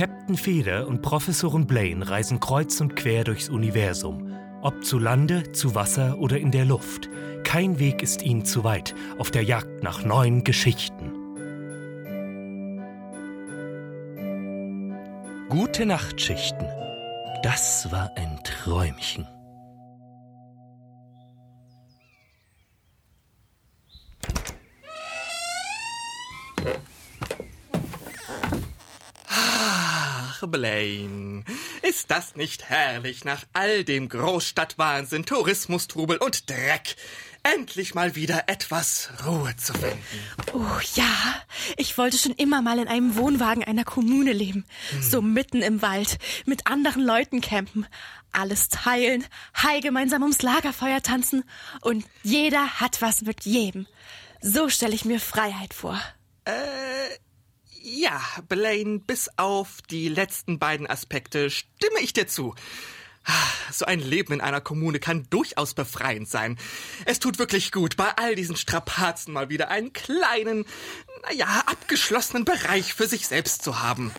Captain Feder und Professorin Blaine reisen kreuz und quer durchs Universum. Ob zu Lande, zu Wasser oder in der Luft. Kein Weg ist ihnen zu weit auf der Jagd nach neuen Geschichten. Gute Nachtschichten. Das war ein Träumchen. Blaine, ist das nicht herrlich nach all dem Großstadtwahnsinn, Tourismustrubel und Dreck? Endlich mal wieder etwas Ruhe zu finden. Oh ja, ich wollte schon immer mal in einem Wohnwagen einer Kommune leben. Hm. So mitten im Wald, mit anderen Leuten campen. Alles teilen, high gemeinsam ums Lagerfeuer tanzen und jeder hat was mit jedem. So stelle ich mir Freiheit vor. Äh, ja, Blaine, bis auf die letzten beiden Aspekte stimme ich dir zu. So ein Leben in einer Kommune kann durchaus befreiend sein. Es tut wirklich gut, bei all diesen Strapazen mal wieder einen kleinen, naja, abgeschlossenen Bereich für sich selbst zu haben.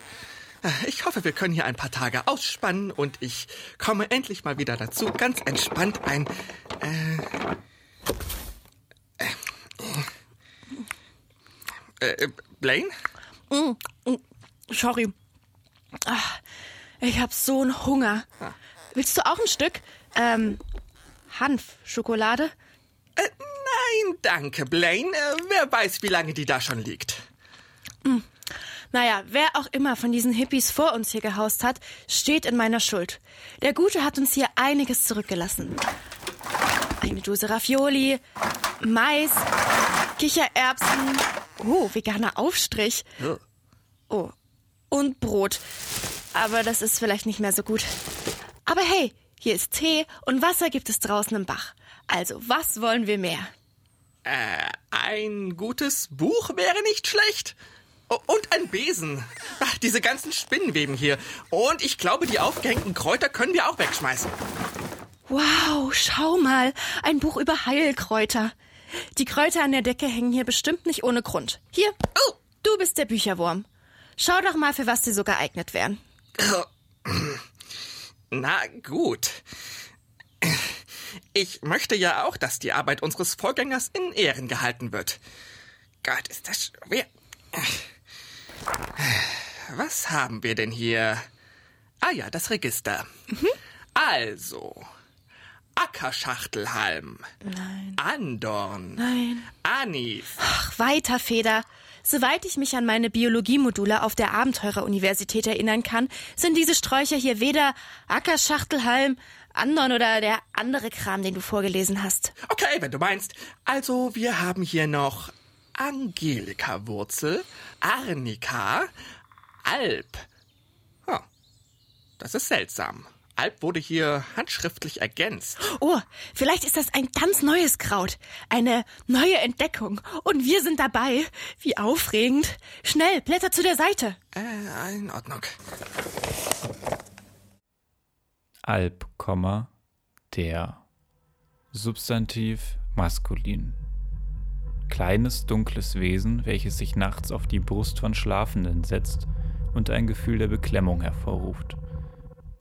Ich hoffe, wir können hier ein paar Tage ausspannen und ich komme endlich mal wieder dazu, ganz entspannt ein. Äh, äh, äh, Blaine? Mm, mm, sorry. Ach, ich hab so einen Hunger. Ah. Willst du auch ein Stück? Ähm, Hanfschokolade? Äh, nein, danke, Blaine. Äh, wer weiß, wie lange die da schon liegt. Hm. Naja, wer auch immer von diesen Hippies vor uns hier gehaust hat, steht in meiner Schuld. Der Gute hat uns hier einiges zurückgelassen. Eine Dose Raffioli, Mais, Kichererbsen, oh, veganer Aufstrich. Oh, und Brot. Aber das ist vielleicht nicht mehr so gut. Aber hey, hier ist Tee und Wasser gibt es draußen im Bach. Also, was wollen wir mehr? Äh, ein gutes Buch wäre nicht schlecht. Und ein Besen. Ach, diese ganzen Spinnenweben hier. Und ich glaube, die aufgehängten Kräuter können wir auch wegschmeißen. Wow, schau mal. Ein Buch über Heilkräuter. Die Kräuter an der Decke hängen hier bestimmt nicht ohne Grund. Hier, oh, du bist der Bücherwurm. Schau doch mal, für was die so geeignet wären. Na gut. Ich möchte ja auch, dass die Arbeit unseres Vorgängers in Ehren gehalten wird. Gott, ist das schwer. Was haben wir denn hier? Ah ja, das Register. Mhm. Also, Ackerschachtelhalm. Nein. Andorn. Nein. Anis. Ach, weiter, Feder. Soweit ich mich an meine Biologiemodule auf der Abenteurer-Universität erinnern kann, sind diese Sträucher hier weder Ackerschachtelhalm, Andorn oder der andere Kram, den du vorgelesen hast. Okay, wenn du meinst. Also, wir haben hier noch Angelika-Wurzel, Arnika, Alp. Oh, das ist seltsam. Alp wurde hier handschriftlich ergänzt. Oh, vielleicht ist das ein ganz neues Kraut. Eine neue Entdeckung. Und wir sind dabei. Wie aufregend. Schnell, blätter zu der Seite. Äh, in Ordnung. Alp, der. Substantiv maskulin. Kleines, dunkles Wesen, welches sich nachts auf die Brust von Schlafenden setzt und ein Gefühl der Beklemmung hervorruft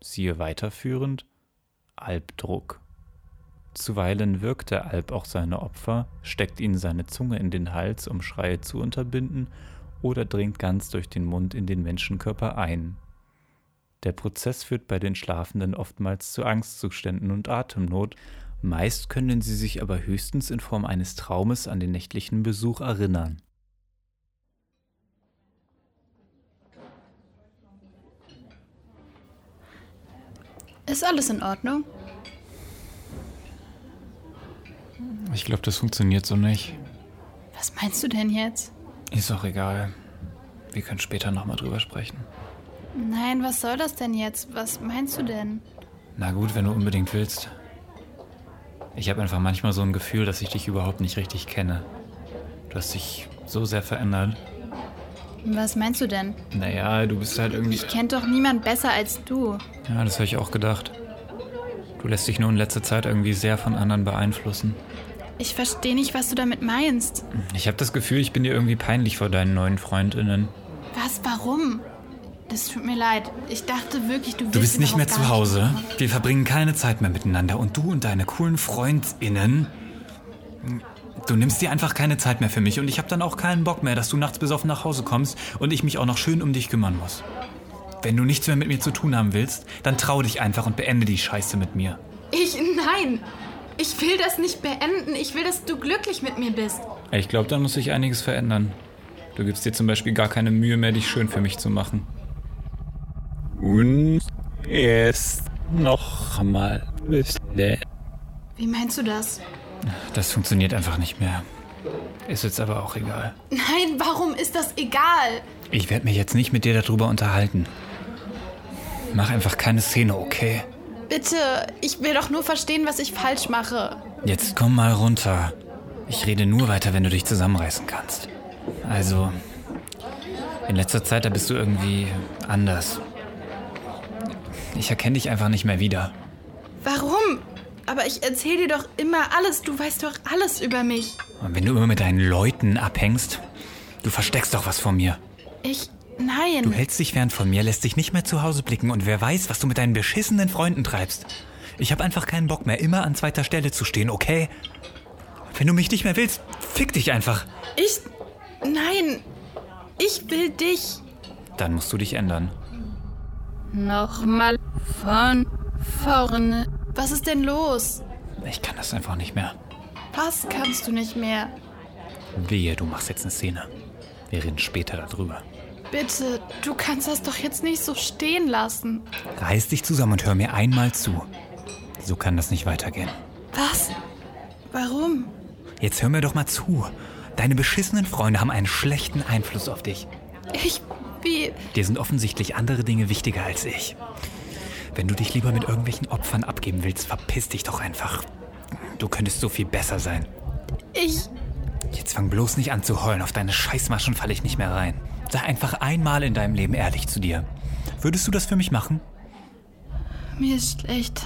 siehe weiterführend Albdruck. Zuweilen wirkt der Alb auch seine Opfer, steckt ihnen seine Zunge in den Hals, um Schreie zu unterbinden, oder dringt ganz durch den Mund in den Menschenkörper ein. Der Prozess führt bei den Schlafenden oftmals zu Angstzuständen und Atemnot, meist können sie sich aber höchstens in Form eines Traumes an den nächtlichen Besuch erinnern. Ist alles in Ordnung? Ich glaube, das funktioniert so nicht. Was meinst du denn jetzt? Ist auch egal. Wir können später nochmal drüber sprechen. Nein, was soll das denn jetzt? Was meinst du denn? Na gut, wenn du unbedingt willst. Ich habe einfach manchmal so ein Gefühl, dass ich dich überhaupt nicht richtig kenne. Du hast dich so sehr verändert. Was meinst du denn? Naja, du bist halt irgendwie. Ich kenne doch niemand besser als du. Ja, das habe ich auch gedacht. Du lässt dich nur in letzter Zeit irgendwie sehr von anderen beeinflussen. Ich verstehe nicht, was du damit meinst. Ich habe das Gefühl, ich bin dir irgendwie peinlich vor deinen neuen Freundinnen. Was? Warum? Das tut mir leid. Ich dachte wirklich, du Du bist nicht mehr zu Hause. Wir verbringen keine Zeit mehr miteinander. Und du und deine coolen FreundInnen. Du nimmst dir einfach keine Zeit mehr für mich. Und ich habe dann auch keinen Bock mehr, dass du nachts besoffen nach Hause kommst und ich mich auch noch schön um dich kümmern muss. Wenn du nichts mehr mit mir zu tun haben willst, dann trau dich einfach und beende die Scheiße mit mir. Ich, nein. Ich will das nicht beenden. Ich will, dass du glücklich mit mir bist. Ich glaube, da muss sich einiges verändern. Du gibst dir zum Beispiel gar keine Mühe mehr, dich schön für mich zu machen. Und erst noch mal bestellen. Wie meinst du das? Das funktioniert einfach nicht mehr. Ist jetzt aber auch egal. Nein, warum ist das egal? Ich werde mich jetzt nicht mit dir darüber unterhalten. Mach einfach keine Szene, okay? Bitte, ich will doch nur verstehen, was ich falsch mache. Jetzt komm mal runter. Ich rede nur weiter, wenn du dich zusammenreißen kannst. Also, in letzter Zeit, da bist du irgendwie anders. Ich erkenne dich einfach nicht mehr wieder. Warum? Aber ich erzähle dir doch immer alles. Du weißt doch alles über mich. Und wenn du immer mit deinen Leuten abhängst, du versteckst doch was vor mir. Ich. Nein. Du hältst dich fern von mir, lässt dich nicht mehr zu Hause blicken und wer weiß, was du mit deinen beschissenen Freunden treibst. Ich habe einfach keinen Bock mehr, immer an zweiter Stelle zu stehen, okay? Wenn du mich nicht mehr willst, fick dich einfach. Ich. Nein. Ich will dich. Dann musst du dich ändern. Nochmal von vorne. Was ist denn los? Ich kann das einfach nicht mehr. Was kannst du nicht mehr? Wehe, du machst jetzt eine Szene. Wir reden später darüber. Bitte, du kannst das doch jetzt nicht so stehen lassen. Reiß dich zusammen und hör mir einmal zu. So kann das nicht weitergehen. Was? Warum? Jetzt hör mir doch mal zu. Deine beschissenen Freunde haben einen schlechten Einfluss auf dich. Ich. Wie. Dir sind offensichtlich andere Dinge wichtiger als ich. Wenn du dich lieber mit irgendwelchen Opfern abgeben willst, verpiss dich doch einfach. Du könntest so viel besser sein. Ich. Jetzt fang bloß nicht an zu heulen. Auf deine Scheißmaschen falle ich nicht mehr rein. Sei einfach einmal in deinem Leben ehrlich zu dir. Würdest du das für mich machen? Mir ist schlecht.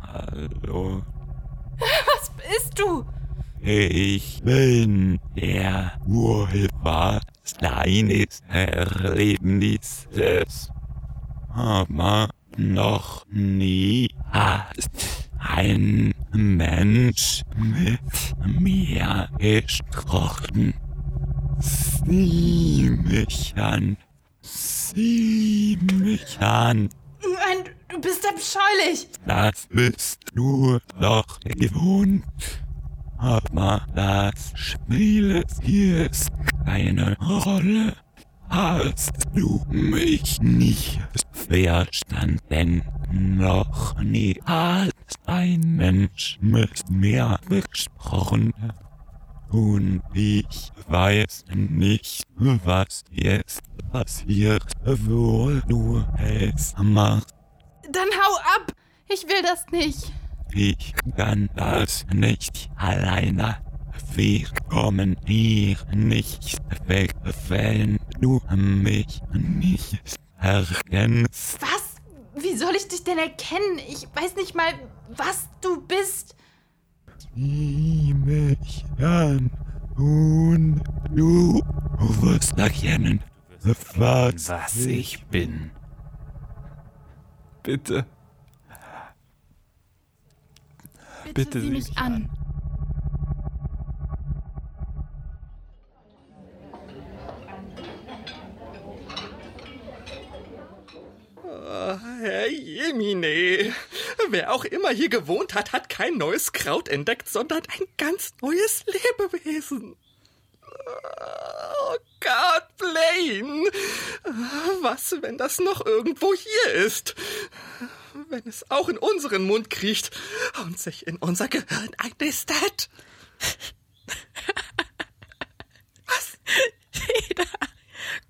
Hallo, Was bist du? Ich bin der Urheber deines Erlebnisses. Aber noch nie hat ein Mensch mit mir gesprochen. Sieh mich an. Sieh mich an. Nein, du bist abscheulich. Das bist du doch gewohnt. Das spielt jetzt keine Rolle. Hast du mich nicht verstanden? Noch nie hat ein Mensch mit mir gesprochen. Und ich weiß nicht, was jetzt passiert, wo du es machst. Dann hau ab. Ich will das nicht. Ich kann das nicht alleine. Wir kommen hier nicht weg, wenn du mich nicht erkennst. Was? Wie soll ich dich denn erkennen? Ich weiß nicht mal, was du bist. Sieh mich an und du wirst erkennen, was, Was ich bin. Bitte. Bitte, Bitte sieh mich mich an. Herr Jemine. Wer auch immer hier gewohnt hat, hat kein neues Kraut entdeckt, sondern ein ganz neues Lebewesen. Oh Gott, Blaine. Was, wenn das noch irgendwo hier ist? Wenn es auch in unseren Mund kriecht und sich in unser Gehirn einnistet?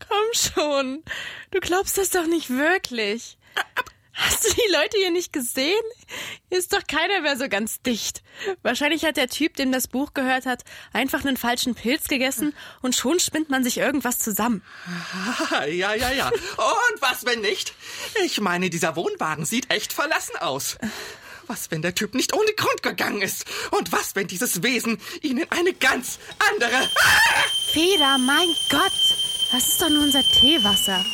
Komm schon. Du glaubst das doch nicht wirklich. Hast du die Leute hier nicht gesehen? Ist doch keiner mehr so ganz dicht. Wahrscheinlich hat der Typ, dem das Buch gehört hat, einfach einen falschen Pilz gegessen und schon spinnt man sich irgendwas zusammen. Ja, ja, ja. Und was, wenn nicht? Ich meine, dieser Wohnwagen sieht echt verlassen aus. Was, wenn der Typ nicht ohne Grund gegangen ist? Und was, wenn dieses Wesen ihn in eine ganz andere... Feder, mein Gott! Das ist doch nur unser Teewasser.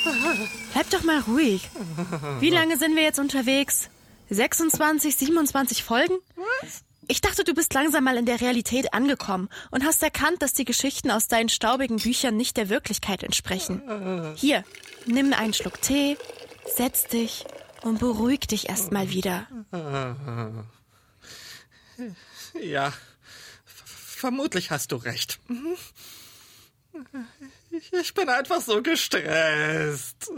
Bleib doch mal ruhig. Wie lange sind wir jetzt unterwegs? 26, 27 Folgen? Ich dachte, du bist langsam mal in der Realität angekommen und hast erkannt, dass die Geschichten aus deinen staubigen Büchern nicht der Wirklichkeit entsprechen. Hier, nimm einen Schluck Tee, setz dich und beruhig dich erst mal wieder. Ja, vermutlich hast du recht. Ich bin einfach so gestresst.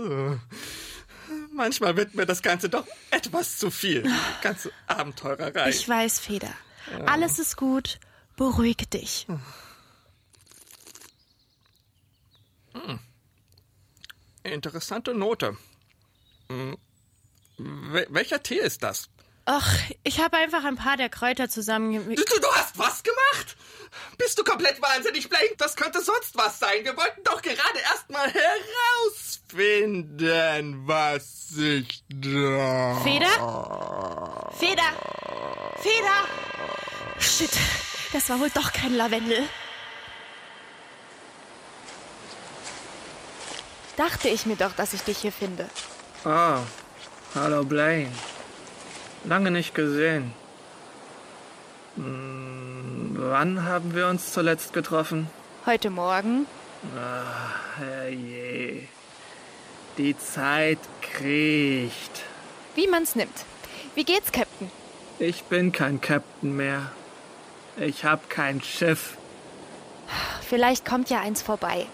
Manchmal wird mir das Ganze doch etwas zu viel. Die ganze Abenteurerei. Ich weiß, Feder. Alles ist gut. Beruhig dich. Interessante Note. Hm. Wel welcher Tee ist das? Ach, ich habe einfach ein paar der Kräuter zusammen. Du, du hast was gemacht? Bist du komplett wahnsinnig, Blake? Das könnte sonst was sein. Wir wollten doch gerade erst mal herausfinden, was sich da... Feder? Feder! Feder! Shit, das war wohl doch kein Lavendel. Dachte ich mir doch, dass ich dich hier finde. Oh, hallo Blaine. Lange nicht gesehen. Hm, wann haben wir uns zuletzt getroffen? Heute Morgen? Ach, herrje. Die Zeit kriecht. Wie man's nimmt. Wie geht's, Captain? Ich bin kein Captain mehr. Ich hab kein Schiff. Vielleicht kommt ja eins vorbei.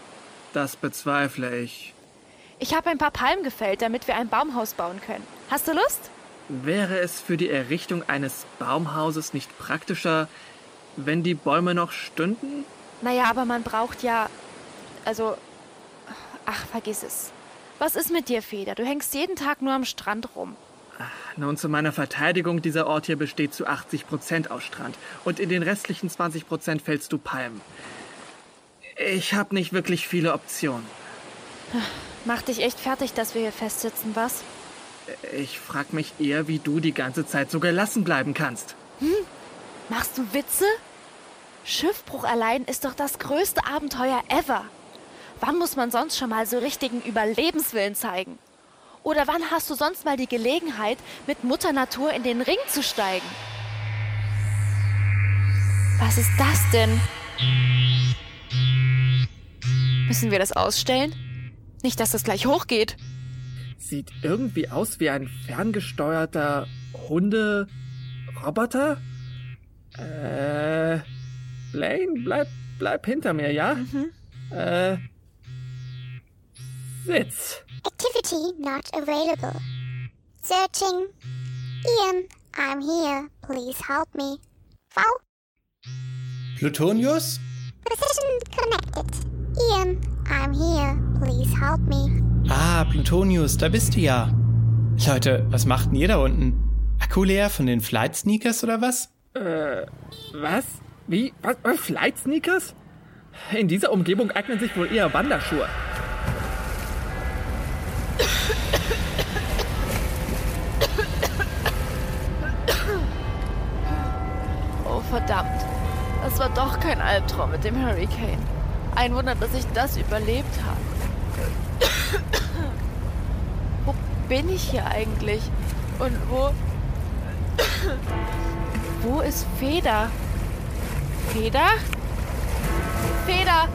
Das bezweifle ich. Ich habe ein paar Palmen gefällt, damit wir ein Baumhaus bauen können. Hast du Lust? Wäre es für die Errichtung eines Baumhauses nicht praktischer, wenn die Bäume noch stünden? Naja, aber man braucht ja. Also. Ach, vergiss es. Was ist mit dir, Feder? Du hängst jeden Tag nur am Strand rum. Nun, zu meiner Verteidigung, dieser Ort hier besteht zu 80 Prozent aus Strand. Und in den restlichen 20 Prozent fällst du Palmen. Ich habe nicht wirklich viele Optionen. Macht dich echt fertig, dass wir hier festsitzen, was? Ich frag mich eher, wie du die ganze Zeit so gelassen bleiben kannst. Machst du Witze? Schiffbruch allein ist doch das größte Abenteuer ever. Wann muss man sonst schon mal so richtigen Überlebenswillen zeigen? Oder wann hast du sonst mal die Gelegenheit, mit Mutter Natur in den Ring zu steigen? Was ist das denn? Müssen wir das ausstellen? Nicht, dass das gleich hochgeht. Sieht irgendwie aus wie ein ferngesteuerter Hunde-Roboter. Äh. Blaine, bleib, bleib hinter mir, ja? Äh. Sitz. Activity not available. Searching. Ian, I'm here. Please help me. Wow, Plutonius? position connected. Ian, I'm here. Please help me. Ah, Plutonius, da bist du ja. Leute, was macht denn ihr da unten? Akku leer von den Flight Sneakers oder was? Äh, was? Wie? Was? Äh, Flight Sneakers? In dieser Umgebung eignen sich wohl eher Wanderschuhe. Verdammt. Das war doch kein Albtraum mit dem Hurricane. Ein Wunder, dass ich das überlebt habe. wo bin ich hier eigentlich? Und wo. wo ist Feder? Feder? Feder!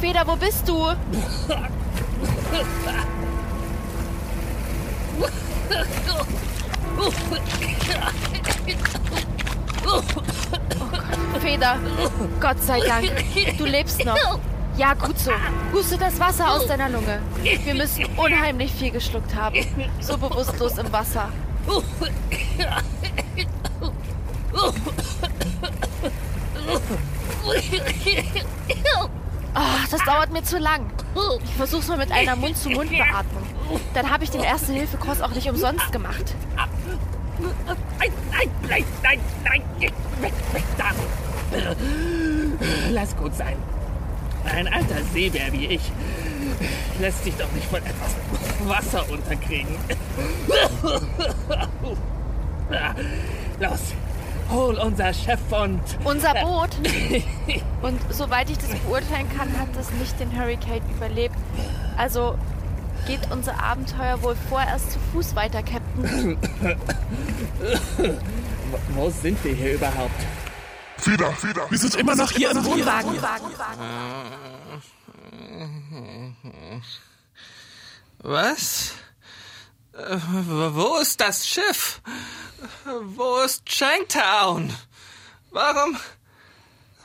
Feder, wo bist du? Feder, Gott sei Dank, du lebst noch. Ja, gut so. Huste das Wasser aus deiner Lunge. Wir müssen unheimlich viel geschluckt haben. So bewusstlos im Wasser. Ah, das dauert mir zu lang. Ich versuch's mal mit einer Mund-zu-Mund-Beatmung. Dann habe ich den Erste-Hilfe-Kurs auch nicht umsonst gemacht. Nein, nein, nein, nein, nein. Weg, weg da! Lass gut sein. Ein alter Seebär wie ich lässt sich doch nicht von etwas Wasser unterkriegen. Los, hol unser Chef und... Unser Boot. Und soweit ich das beurteilen kann, hat es nicht den Hurricane überlebt. Also geht unser Abenteuer wohl vorerst zu Fuß weiter, Captain. Wo- sind wir hier überhaupt? Feder, Feder. Wir sind immer noch hier im Wohnwagen. Was? Wo ist das Schiff? Wo ist Shanktown? Warum.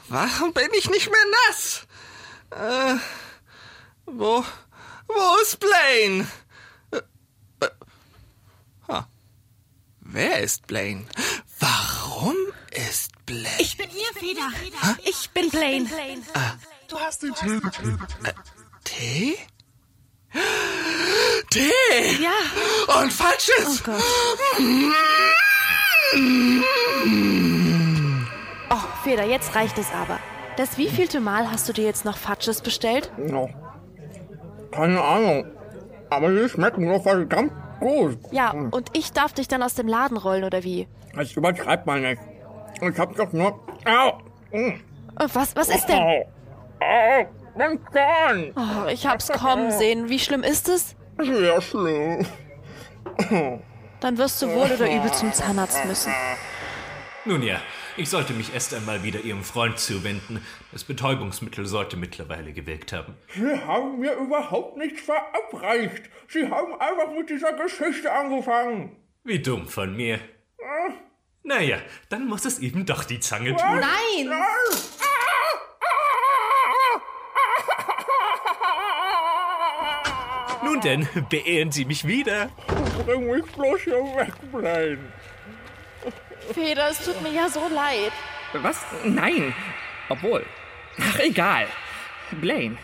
Warum bin ich nicht mehr nass? Äh, wo. Wo ist Blaine? Äh, äh, ha. Wer ist Blaine? Warum ist Blaine? Ich bin hier, Feder. Ich bin Blaine. Du hast den Tee getötet. Tee? Tee! Ja. Und falsches! Oh Gott. Oh, Feder, jetzt reicht es aber. Das wievielte Mal hast du dir jetzt noch Fatsches bestellt? No. Keine Ahnung. Aber die schmecken nur verdammt gut. Ja, und ich darf dich dann aus dem Laden rollen, oder wie? Das übertreibt man nicht. Ich hab doch nur... Au! Mm. Oh, Was, was ist denn? Au! Au! Mein Zahn! Oh, ich hab's kommen sehen. Wie schlimm ist es? Sehr schlimm. Dann wirst du wohl oder übel zum Zahnarzt müssen. Nun ja, ich sollte mich erst einmal wieder Ihrem Freund zuwenden. Das Betäubungsmittel sollte mittlerweile gewirkt haben. Sie haben mir überhaupt nichts verabreicht. Sie haben einfach mit dieser Geschichte angefangen. Wie dumm von mir. Naja, dann muss es eben doch die Zange tun. Nein! Nun denn, beehren Sie mich wieder. Bring mich bloß hier weg, Blaine. Feder, es tut mir ja so leid. Was? Nein. Obwohl. Ach, egal. Blaine,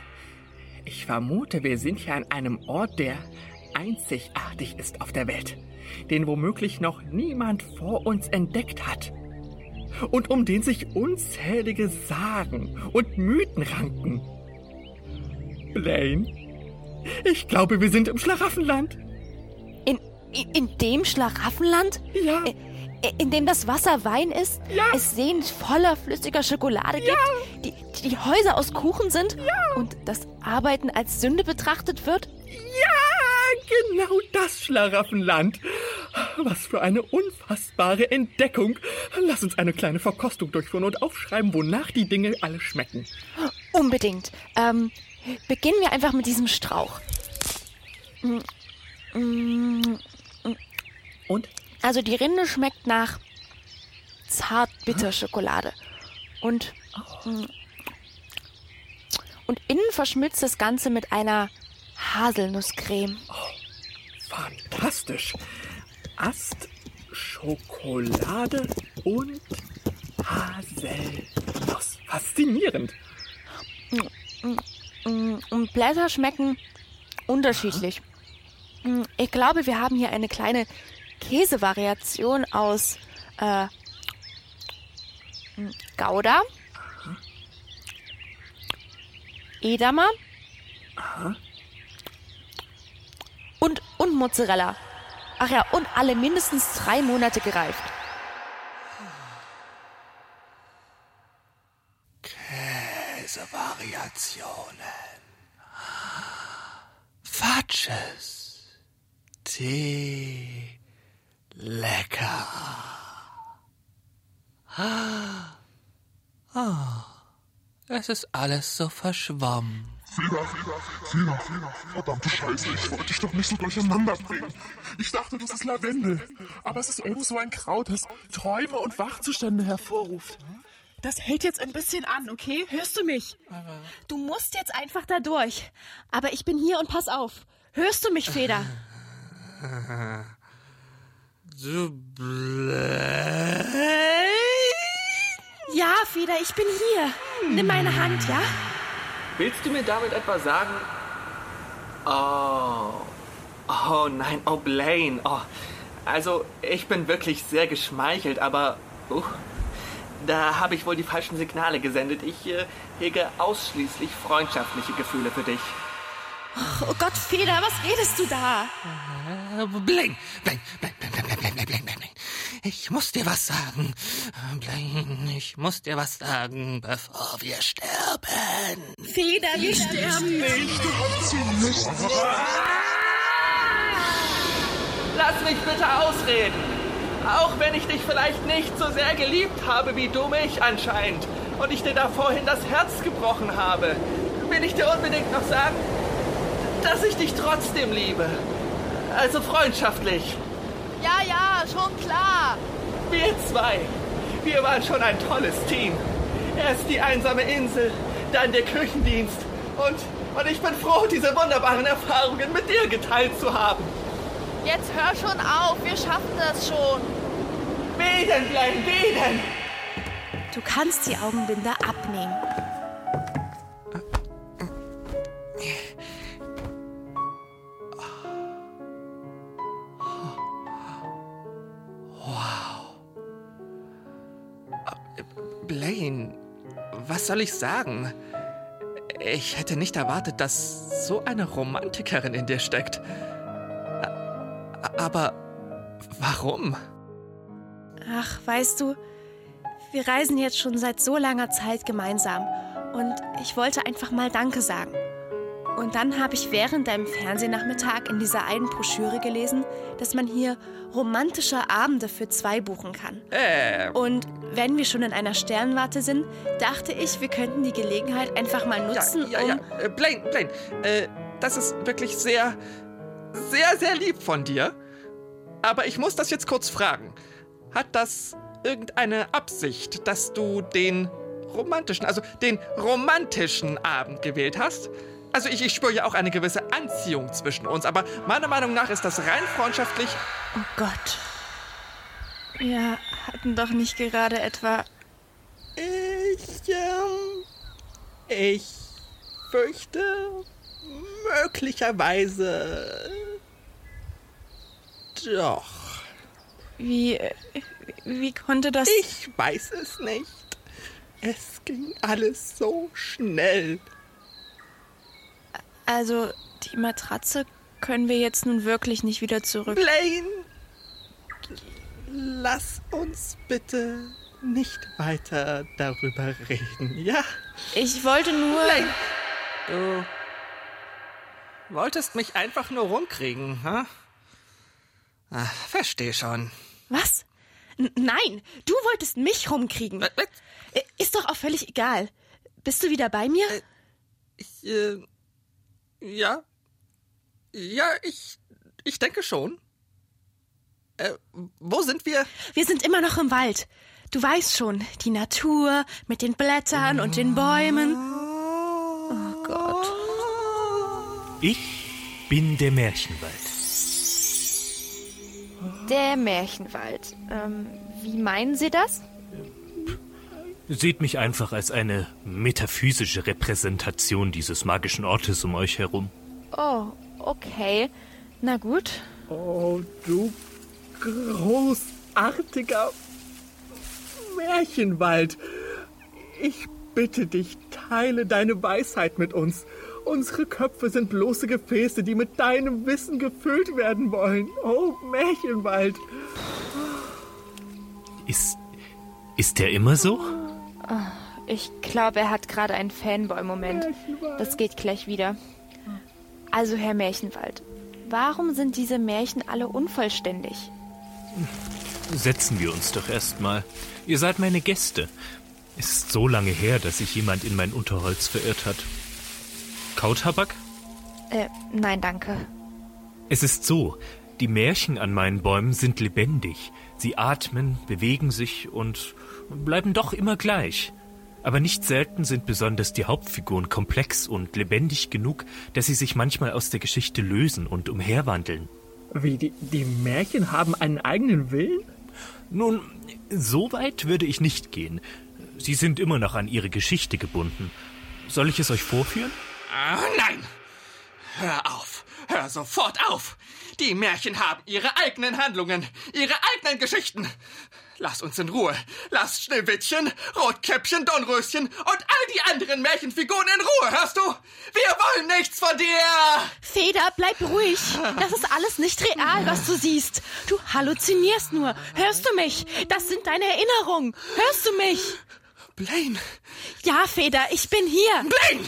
ich vermute, wir sind hier an einem Ort, der einzigartig ist auf der Welt. Den womöglich noch niemand vor uns entdeckt hat. Und um den sich unzählige Sagen und Mythen ranken. Blaine, ich glaube, wir sind im Schlaraffenland. In, in, in dem Schlaraffenland? Ja. In, in dem das Wasser Wein ist? Ja. Es Seen voller flüssiger Schokolade gibt? Die, die Häuser aus Kuchen sind? Und das Arbeiten als Sünde betrachtet wird? Ja, genau das Schlaraffenland. Was für eine unfassbare Entdeckung. Lass uns eine kleine Verkostung durchführen und aufschreiben, wonach die Dinge alle schmecken. Unbedingt. Ähm, beginnen wir einfach mit diesem Strauch. Mm, mm, Und? Also die Rinde schmeckt nach Zart-Bitter-Schokolade. Und, mm, und innen verschmilzt das Ganze mit einer Haselnusscreme. Fantastisch. Ast, Schokolade und Haselnuss. Faszinierend. Und Blätter schmecken unterschiedlich. Ich glaube, wir haben hier eine kleine Käsevariation aus äh, mm, Gouda, Edamer und, und Mozzarella. Ach ja, und alle mindestens drei Monate gereift. Käsevariationen. Fatsches. Tee. Lecker. Ah, es ist alles so verschwommen. Fehler, Fehler, Fehler. Verdammte Scheiße, ich wollte dich doch nicht so durcheinander bringen. Ich dachte, das ist Lavendel. Aber es ist irgend so ein Kraut, das Träume und Wachzustände hervorruft. Das hält jetzt ein bisschen an, okay? Hörst du mich? Du musst jetzt einfach da durch. Aber ich bin hier und pass auf. Hörst du mich, Feder? Du Blei. Ja, Feder, ich bin hier. Nimm meine Hand, ja? Willst du mir damit etwa sagen? Oh. Oh nein, oh Blaine. Oh. Also, ich bin wirklich sehr geschmeichelt, aber. Uh, Da habe ich wohl die falschen Signale gesendet. Ich äh, hege ausschließlich freundschaftliche Gefühle für dich. Oh Gott, Feder, was redest du da? Blaine, Blaine, Blaine, Blaine, Blaine, Blaine, Blaine, Blaine, Blaine. Ich muss dir was sagen. Blaine, ich muss dir was sagen, bevor wir sterben. Feder, wir sterben nicht. Lass mich bitte ausreden. Auch wenn ich dich vielleicht nicht so sehr geliebt habe wie du mich anscheinend und ich dir da vorhin das Herz gebrochen habe, will ich dir unbedingt noch sagen, dass ich dich trotzdem liebe. Also freundschaftlich. Ja, ja, schon klar. Wir zwei, wir waren schon ein tolles Team. Erst die einsame Insel, dann der Küchendienst und, und ich bin froh, diese wunderbaren Erfahrungen mit dir geteilt zu haben. Jetzt hör schon auf, wir schaffen das schon. Wie denn, Blaine, wie denn? Du kannst die Augenbinder abnehmen. Blaine, was soll ich sagen? Ich hätte nicht erwartet, dass so eine Romantikerin in dir steckt. Aber warum? Ach, weißt du, wir reisen jetzt schon seit so langer Zeit gemeinsam und ich wollte einfach mal Danke sagen. Und dann habe ich während deinem Fernsehnachmittag in dieser einen Broschüre gelesen, dass man hier romantische Abende für zwei buchen kann. Äh, Und wenn wir schon in einer Sternwarte sind, dachte ich, wir könnten die Gelegenheit einfach mal ja, nutzen, ja, ja. um... Äh, Blaine, Blaine, äh, das ist wirklich sehr, sehr, sehr lieb von dir. Aber ich muss das jetzt kurz fragen. Hat das irgendeine Absicht, dass du den romantischen, also den romantischen Abend gewählt hast? Also ich, ich spüre ja auch eine gewisse Anziehung zwischen uns, aber meiner Meinung nach ist das rein freundschaftlich. Oh Gott. Wir hatten doch nicht gerade etwa... Ich, ähm, ich fürchte, möglicherweise doch. Wie... Wie konnte das... Ich weiß es nicht. Es ging alles so schnell. Also, die Matratze können wir jetzt nun wirklich nicht wieder zurück. Blaine, lass uns bitte nicht weiter darüber reden, ja? Ich wollte nur. Blaine, du wolltest mich einfach nur rumkriegen, ha? Ah, versteh schon. Was? N nein, du wolltest mich rumkriegen. Äh, Äh, Ist doch auch völlig egal. Bist du wieder bei mir? Ich, äh, ja. Ja, ich, ich denke schon. Äh, wo sind wir? Wir sind immer noch im Wald. Du weißt schon, die Natur mit den Blättern und den Bäumen. Oh Gott. Ich bin der Märchenwald. Der Märchenwald. Ähm, wie meinen Sie das? Seht mich einfach als eine metaphysische Repräsentation dieses magischen Ortes um euch herum. Oh, okay. Na gut. Oh, du großartiger Märchenwald. Ich bitte dich, teile deine Weisheit mit uns. Unsere Köpfe sind bloße Gefäße, die mit deinem Wissen gefüllt werden wollen. Oh, Märchenwald. Ist. Ist der immer so? Ich glaube, er hat gerade einen Fanboy-Moment. Das geht gleich wieder. Also, Herr Märchenwald, warum sind diese Märchen alle unvollständig? Setzen wir uns doch erstmal. Ihr seid meine Gäste. Es ist so lange her, dass sich jemand in mein Unterholz verirrt hat. Kautabak? Äh, nein, danke. Es ist so, die Märchen an meinen Bäumen sind lebendig. Sie atmen, bewegen sich und bleiben doch immer gleich. Aber nicht selten sind besonders die Hauptfiguren komplex und lebendig genug, dass sie sich manchmal aus der Geschichte lösen und umherwandeln. Wie, die, die Märchen haben einen eigenen Willen? Nun, so weit würde ich nicht gehen. Sie sind immer noch an ihre Geschichte gebunden. Soll ich es euch vorführen? Ah, nein! Hör auf! Hör sofort auf! Die Märchen haben ihre eigenen Handlungen, ihre eigenen Geschichten. Lass uns in Ruhe. Lass Schneewittchen, Rotkäppchen, Dornröschen und all die anderen Märchenfiguren in Ruhe, hörst du? Wir wollen nichts von dir! Feder, bleib ruhig. Das ist alles nicht real, was du siehst. Du halluzinierst nur. Hörst du mich? Das sind deine Erinnerungen. Hörst du mich? Blaine. Ja, Feder, ich bin hier. Blaine!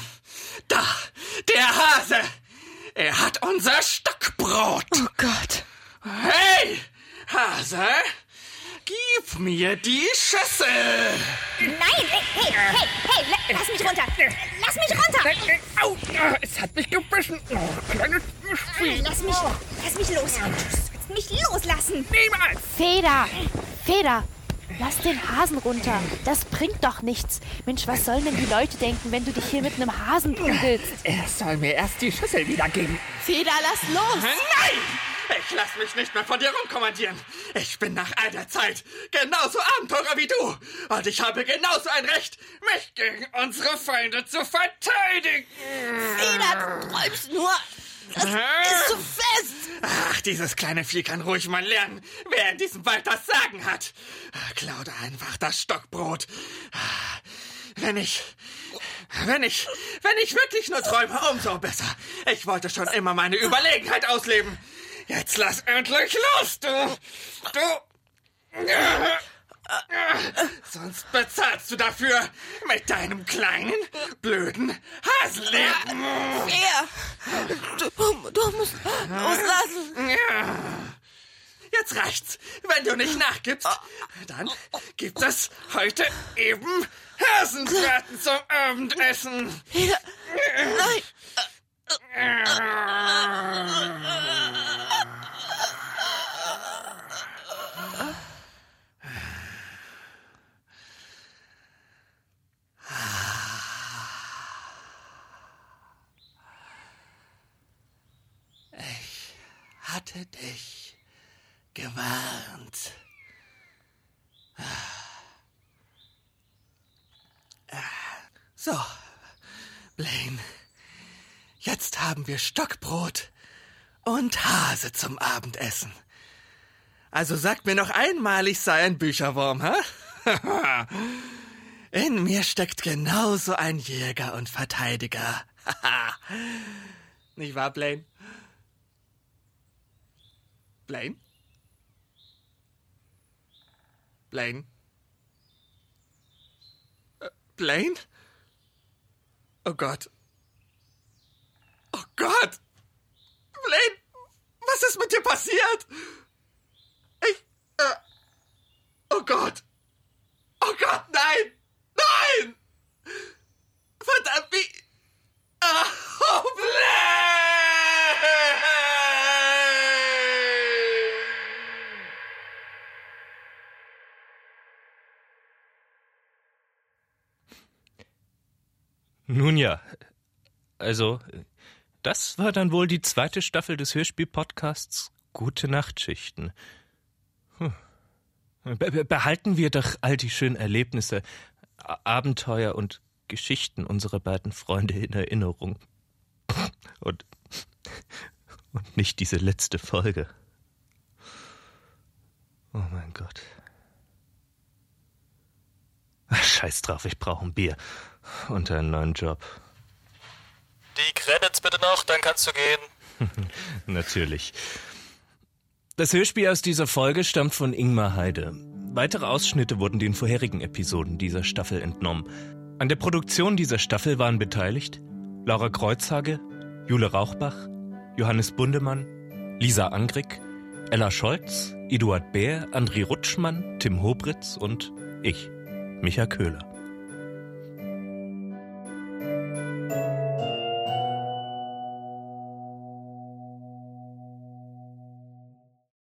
Da! Der Hase! Er hat unser Stockbrot! Oh Gott. Hey! Hase! Gib mir die Schüssel! Nein! Hey, hey, hey, hey, la- lass mich runter! Lass mich runter! Au, ah, es hat mich gebissen. Oh, kleines Spiel. Lass mich, lass mich los! Du sollst mich loslassen! Niemals! Feder! Feder! Lass den Hasen runter. Das bringt doch nichts. Mensch, was sollen denn die Leute denken, wenn du dich hier mit einem Hasen prügelst? Er soll mir erst die Schüssel wiedergeben. Feder, lass los. Nein! Ich lass mich nicht mehr von dir rumkommandieren. Ich bin nach all der Zeit genauso Abenteurer wie du. Und ich habe genauso ein Recht, mich gegen unsere Feinde zu verteidigen. Feder, du träumst nur. Das ist zu fest. Ach, dieses kleine Vieh kann ruhig mal lernen, wer in diesem Wald das Sagen hat. Klau dir einfach das Stockbrot. Wenn ich, wenn ich, wenn ich wirklich nur träume, umso besser. Ich wollte schon immer meine Überlegenheit ausleben. Jetzt lass endlich los, du, du. Sonst bezahlst du dafür mit deinem kleinen, blöden Hasenleben. Fair. Du, du musst loslassen. Ja. Jetzt reicht's. Wenn du nicht nachgibst, dann gibt es heute eben Hasenbraten zum Abendessen. Feder, nein. Hatte dich gewarnt. So, Blaine. Jetzt haben wir Stockbrot und Hase zum Abendessen. Also sag mir noch einmal, ich sei ein Bücherwurm, hä? In mir steckt genauso ein Jäger und Verteidiger. Nicht wahr, Blaine? Blaine? Blaine? Äh, Blaine? Oh Gott. Oh Gott! Blaine, was ist mit dir passiert? Ich. Äh, oh Gott! Oh Gott, nein! Nein! Verdammt, wie. Ah, Oh, Blaine! Nun ja, also, das war dann wohl die zweite Staffel des Hörspiel-Podcasts Gute Nachtschichten. Be be behalten wir doch all die schönen Erlebnisse, Abenteuer und Geschichten unserer beiden Freunde in Erinnerung. Und, und nicht diese letzte Folge. Oh mein Gott. Ach, scheiß drauf, ich brauche ein Bier und einen neuen Job. Die Credits bitte noch, dann kannst du gehen. Natürlich. Das Hörspiel aus dieser Folge stammt von Ingmar Heide. Weitere Ausschnitte wurden den vorherigen Episoden dieser Staffel entnommen. An der Produktion dieser Staffel waren beteiligt Laura Kreuzhage, Jule Rauchbach, Johannes Bundemann, Lisa Angrick, Ella Scholz, Eduard Bär, André Rutschmann, Tim Hobritz und ich, Micha Köhler.